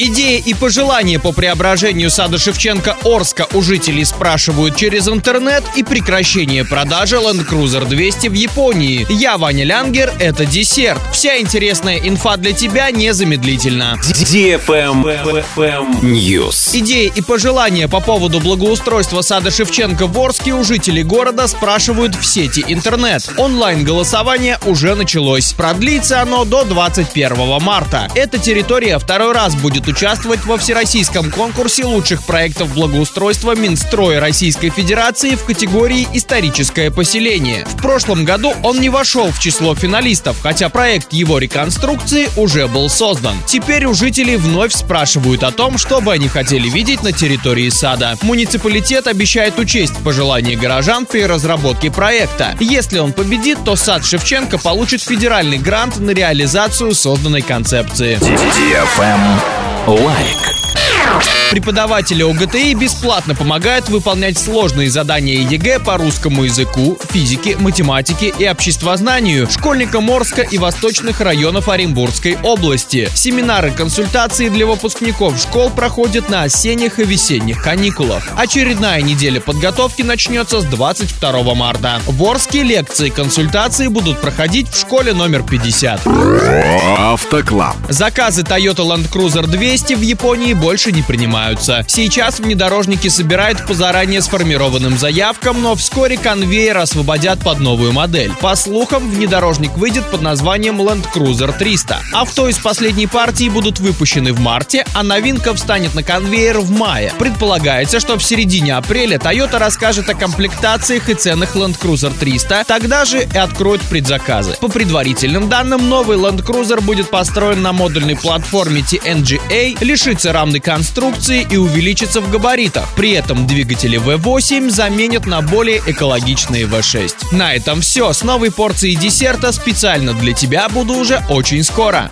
Идеи и пожелания по преображению сада Шевченко Орска у жителей спрашивают через интернет и прекращение продажи Land Cruiser 200 в Японии. Я Ваня Лянгер, это десерт. Вся интересная инфа для тебя незамедлительно. News. Идеи и пожелания по поводу благоустройства сада Шевченко в Орске у жителей города спрашивают в сети интернет. Онлайн-голосование уже началось. Продлится оно до 21 марта. Эта территория второй раз будет участвовать во всероссийском конкурсе лучших проектов благоустройства Минстроя Российской Федерации в категории «Историческое поселение». В прошлом году он не вошел в число финалистов, хотя проект его реконструкции уже был создан. Теперь у жителей вновь спрашивают о том, что бы они хотели видеть на территории сада. Муниципалитет обещает учесть пожелания горожан при разработке проекта. Если он победит, то сад Шевченко получит федеральный грант на реализацию созданной концепции. Лайк. Преподаватели ОГТИ бесплатно помогают выполнять сложные задания ЕГЭ по русскому языку, физике, математике и обществознанию школьникам Орска и восточных районов Оренбургской области. Семинары консультации для выпускников школ проходят на осенних и весенних каникулах. Очередная неделя подготовки начнется с 22 марта. В Орске лекции и консультации будут проходить в школе номер 50. Автоклаб. Заказы Toyota Land Cruiser 200 в Японии больше не принимаются. Сейчас внедорожники собирают по заранее сформированным заявкам, но вскоре конвейер освободят под новую модель. По слухам, внедорожник выйдет под названием Land Cruiser 300. Авто из последней партии будут выпущены в марте, а новинка встанет на конвейер в мае. Предполагается, что в середине апреля Toyota расскажет о комплектациях и ценах Land Cruiser 300, тогда же и откроют предзаказы. По предварительным данным, новый Land Cruiser будет построен на модульной платформе TNGA, лишится рамной конструкции и увеличится в габаритах. При этом двигатели V8 заменят на более экологичные V6. На этом все. С новой порцией десерта специально для тебя буду уже очень скоро.